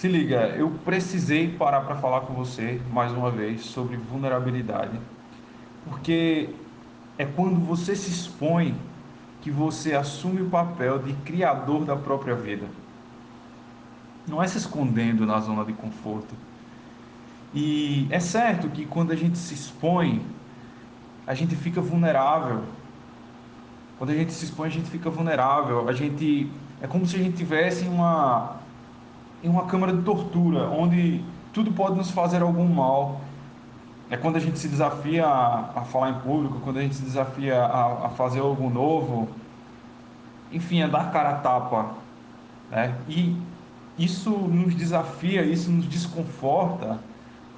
Se liga, eu precisei parar para falar com você mais uma vez sobre vulnerabilidade, porque é quando você se expõe que você assume o papel de criador da própria vida. Não é se escondendo na zona de conforto. E é certo que quando a gente se expõe, a gente fica vulnerável. Quando a gente se expõe, a gente fica vulnerável. A gente é como se a gente tivesse uma em uma câmara de tortura, onde tudo pode nos fazer algum mal. É quando a gente se desafia a, a falar em público, quando a gente se desafia a, a, fazer algo novo, enfim, a dar cara a tapa. Né? E isso nos desafia, isso nos desconforta,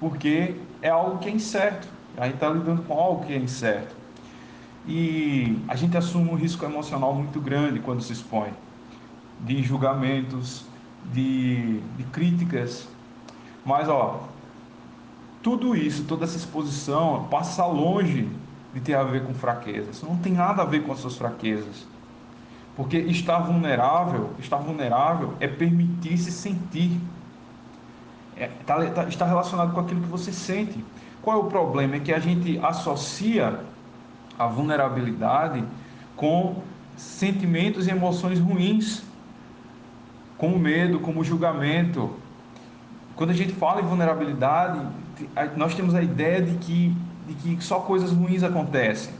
porque é algo que é incerto. A gente está lidando com algo que é incerto. E a gente assume um risco emocional muito grande quando se expõe de julgamentos, de, de críticas. Mas, ó, tudo isso, toda essa exposição passa longe de ter a ver com fraquezas. Não tem nada a ver com as suas fraquezas. Porque estar vulnerável, estar vulnerável é permitir-se sentir. É, tá, tá, está relacionado com aquilo que você sente. Qual é o problema? É que a gente associa a vulnerabilidade com sentimentos e emoções ruins como medo, como julgamento. Quando a gente fala em vulnerabilidade, nós temos a ideia de que, de que só coisas ruins acontecem.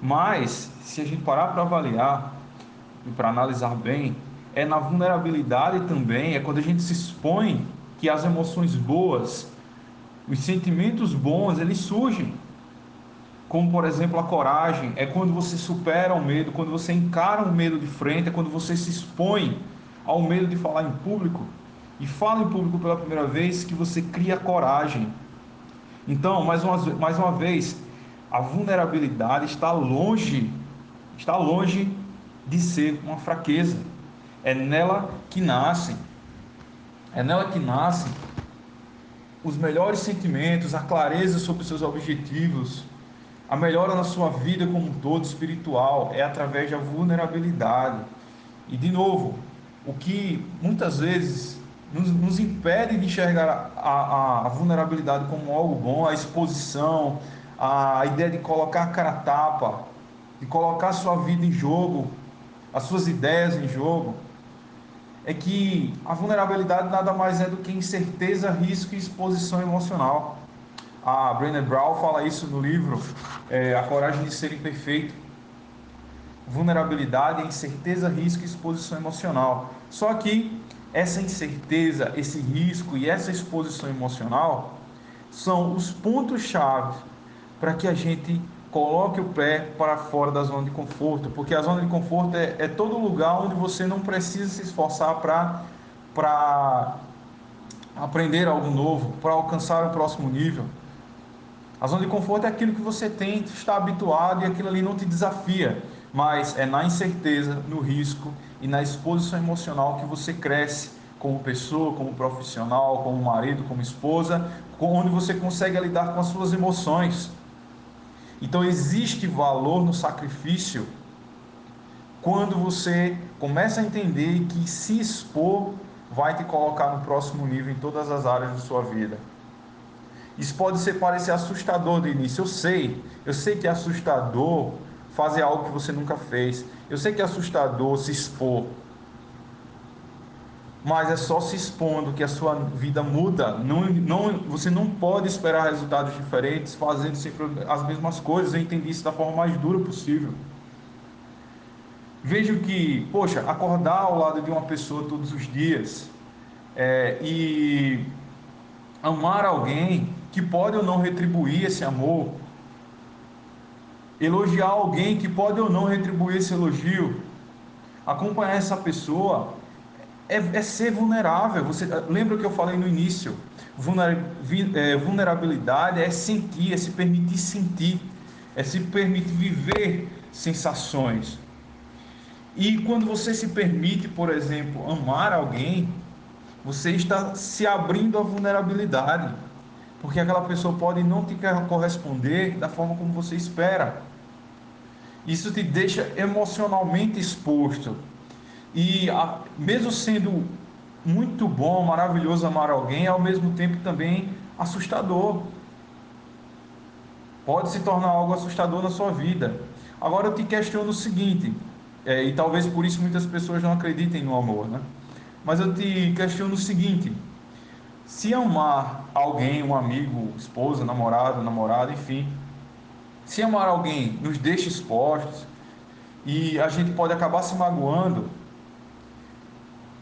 Mas, se a gente parar para avaliar e para analisar bem, é na vulnerabilidade também, é quando a gente se expõe que as emoções boas, os sentimentos bons, eles surgem. Como, por exemplo, a coragem, é quando você supera o medo, quando você encara o medo de frente, é quando você se expõe ao medo de falar em público e fala em público pela primeira vez que você cria coragem. Então, mais uma, mais uma vez, a vulnerabilidade está longe, está longe de ser uma fraqueza. É nela que nascem, é nela que nascem os melhores sentimentos, a clareza sobre os seus objetivos, a melhora na sua vida como um todo espiritual é através da vulnerabilidade. E de novo, o que muitas vezes nos, nos impede de enxergar a, a, a, vulnerabilidade como algo bom, a exposição, a ideia de colocar a cara tapa, de colocar a sua vida em jogo, as suas ideias em jogo, é que a vulnerabilidade nada mais é do que incerteza, risco e exposição emocional. A Brené Brown fala isso no livro é, A Coragem de Ser Imperfeito vulnerabilidade, incerteza, risco e exposição emocional. Só que essa incerteza, esse risco e essa exposição emocional são os pontos-chave para que a gente coloque o pé para fora da zona de conforto, porque a zona de conforto é, é todo lugar onde você não precisa se esforçar para aprender algo novo, para alcançar o próximo nível. A zona de conforto é aquilo que você tem, está habituado e aquilo ali não te desafia mas é na incerteza, no risco e na exposição emocional que você cresce como pessoa, como profissional, como marido, como esposa, onde você consegue lidar com as suas emoções. Então existe valor no sacrifício quando você começa a entender que se expor vai te colocar no próximo nível em todas as áreas da sua vida. Isso pode ser parecer assustador de início, eu sei, eu sei que é assustador fazer algo que você nunca fez. Eu sei que é assustador se expor, mas é só se expondo que a sua vida muda. Não, não, você não pode esperar resultados diferentes fazendo sempre as mesmas coisas. Eu entendi isso da forma mais dura possível. Vejo que, poxa, acordar ao lado de uma pessoa todos os dias é, e amar alguém que pode ou não retribuir esse amor, elogiar alguém que pode ou não retribuir esse elogio, acompanhar essa pessoa é, é ser vulnerável. Você lembra o que eu falei no início? É, vulnerabilidade é sentir, é se permitir sentir, é se permitir viver sensações. E quando você se permite, por exemplo, amar alguém, você está se abrindo à vulnerabilidade porque aquela pessoa pode não te corresponder da forma como você espera. Isso te deixa emocionalmente exposto. E a, mesmo sendo muito bom, maravilhoso amar alguém, ao mesmo tempo também assustador. Pode se tornar algo assustador na sua vida. Agora eu te questiono o seguinte, é, e talvez por isso muitas pessoas não acreditem no amor, né? Mas eu te questiono o seguinte: se amar alguém, um amigo, esposa, namorado, namorada, enfim, se amar alguém nos deixa expostos e a gente pode acabar se magoando,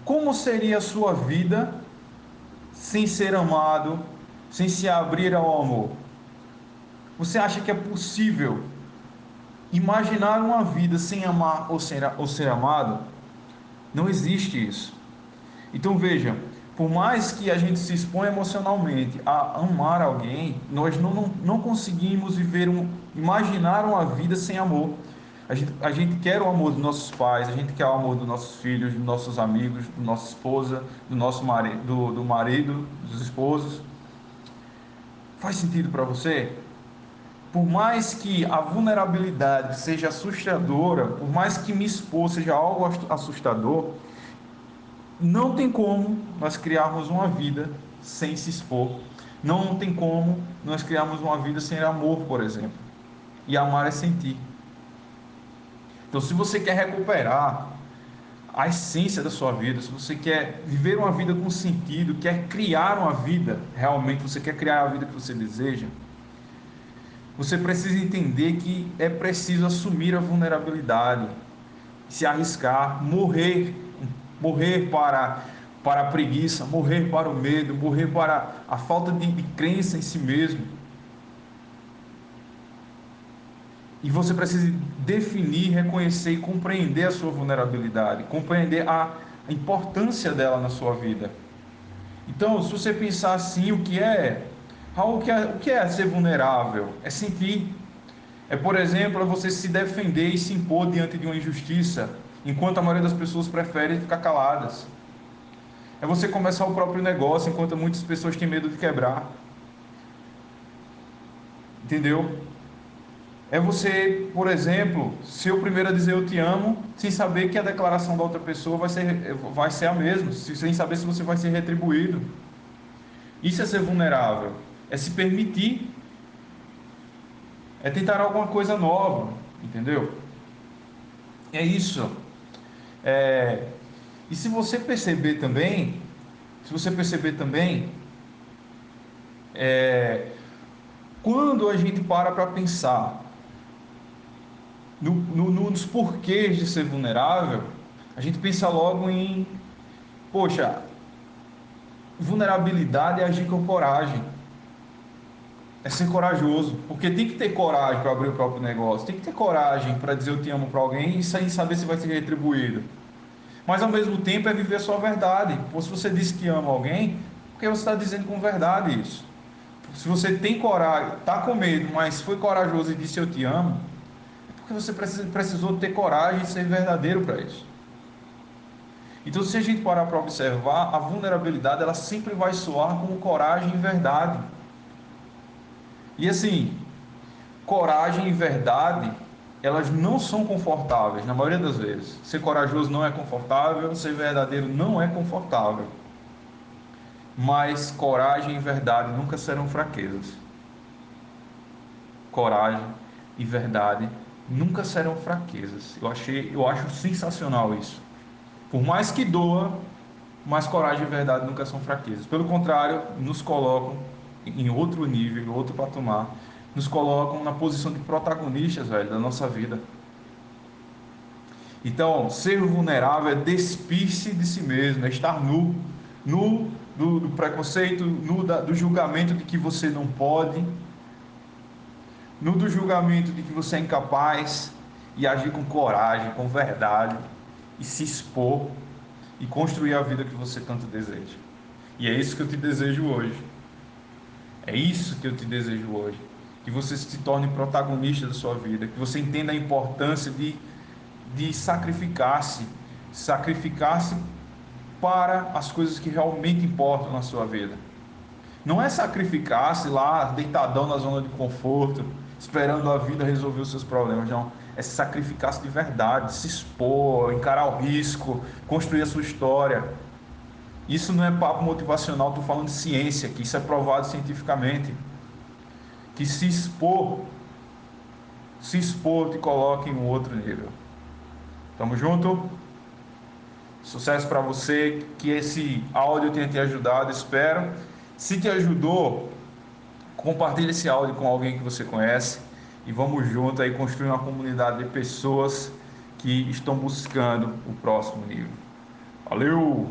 como seria a sua vida sem ser amado, sem se abrir ao amor? Você acha que é possível imaginar uma vida sem amar ou ser, ou ser amado? Não existe isso. Então veja, por mais que a gente se exponha emocionalmente a amar alguém, nós não, não, não conseguimos viver um, imaginar uma vida sem amor. A gente, a gente quer o amor dos nossos pais, a gente quer o amor dos nossos filhos, dos nossos amigos, da nossa esposa, do nosso marido, do, do marido, dos esposos. Faz sentido para você? Por mais que a vulnerabilidade seja assustadora, por mais que me expor seja algo assustador, não tem como nós criarmos uma vida sem se expor. Não tem como nós criarmos uma vida sem amor, por exemplo. E amar é sentir. Então, se você quer recuperar a essência da sua vida, se você quer viver uma vida com sentido, quer criar uma vida, realmente você quer criar a vida que você deseja, você precisa entender que é preciso assumir a vulnerabilidade, se arriscar, morrer, morrer para para a preguiça, morrer para o medo, morrer para a falta de, de crença em si mesmo E você precisa definir, reconhecer e compreender a sua vulnerabilidade, compreender a importância dela na sua vida. Então, se você pensar assim, o que é, Raul, o que é, o que é ser vulnerável? É sentir. É, por exemplo, é você se defender e se impor diante de uma injustiça, enquanto a maioria das pessoas prefere ficar caladas. É você começar o próprio negócio, enquanto muitas pessoas têm medo de quebrar. Entendeu? É você, por exemplo, ser o primeiro a dizer eu te amo, sem saber que a declaração da outra pessoa vai ser, vai ser a mesma, sem saber se você vai ser retribuído. Isso é ser vulnerável, é se permitir, é tentar alguma coisa nova, entendeu? É isso. É... E se você perceber também, se você perceber também, é... quando a gente para para pensar no, no, nos porquês de ser vulnerável, a gente pensa logo em, poxa, vulnerabilidade é agir com coragem. É ser corajoso, porque tem que ter coragem para abrir o próprio negócio, tem que ter coragem para dizer eu te amo para alguém e sem saber se vai ser retribuído. Mas ao mesmo tempo é viver a sua verdade. Se você diz que ama alguém, porque você está dizendo com verdade isso. Se você tem coragem, está com medo, mas foi corajoso e disse eu te amo, porque você precisou ter coragem de ser verdadeiro para isso. Então, se a gente parar para observar, a vulnerabilidade ela sempre vai soar como coragem e verdade. E assim, coragem e verdade, elas não são confortáveis, na maioria das vezes. Ser corajoso não é confortável, ser verdadeiro não é confortável. Mas coragem e verdade nunca serão fraquezas. Coragem e verdade nunca serão fraquezas. Eu achei, eu acho sensacional isso. Por mais que doa, mas coragem e verdade nunca são fraquezas. Pelo contrário, nos colocam em outro nível, em outro patamar, nos colocam na posição de protagonistas, velho, da nossa vida. Então, ser vulnerável é despir-se de si mesmo, é estar nu, nu do, do preconceito, nu da, do julgamento de que você não pode, no do julgamento de que você é incapaz e agir com coragem, com verdade e se expor e construir a vida que você tanto deseja. E é isso que eu te desejo hoje. É isso que eu te desejo hoje. Que você se torne protagonista da sua vida, que você entenda a importância de, de sacrificar-se, sacrificar-se para as coisas que realmente importam na sua vida. Não é sacrificar-se lá deitadão na zona de conforto, esperando a vida resolver os seus problemas, não. É sacrificar-se de verdade, se expor, encarar o risco, construir a sua história. Isso não é papo motivacional, estou falando de ciência, que isso é provado cientificamente. Que se expor, se expor te coloca em um outro nível. Tamo junto? Sucesso para você, que esse áudio tenha te ajudado, espero. Se te ajudou, compartilhe esse áudio com alguém que você conhece e vamos junto aí construir uma comunidade de pessoas que estão buscando o próximo nível. Valeu!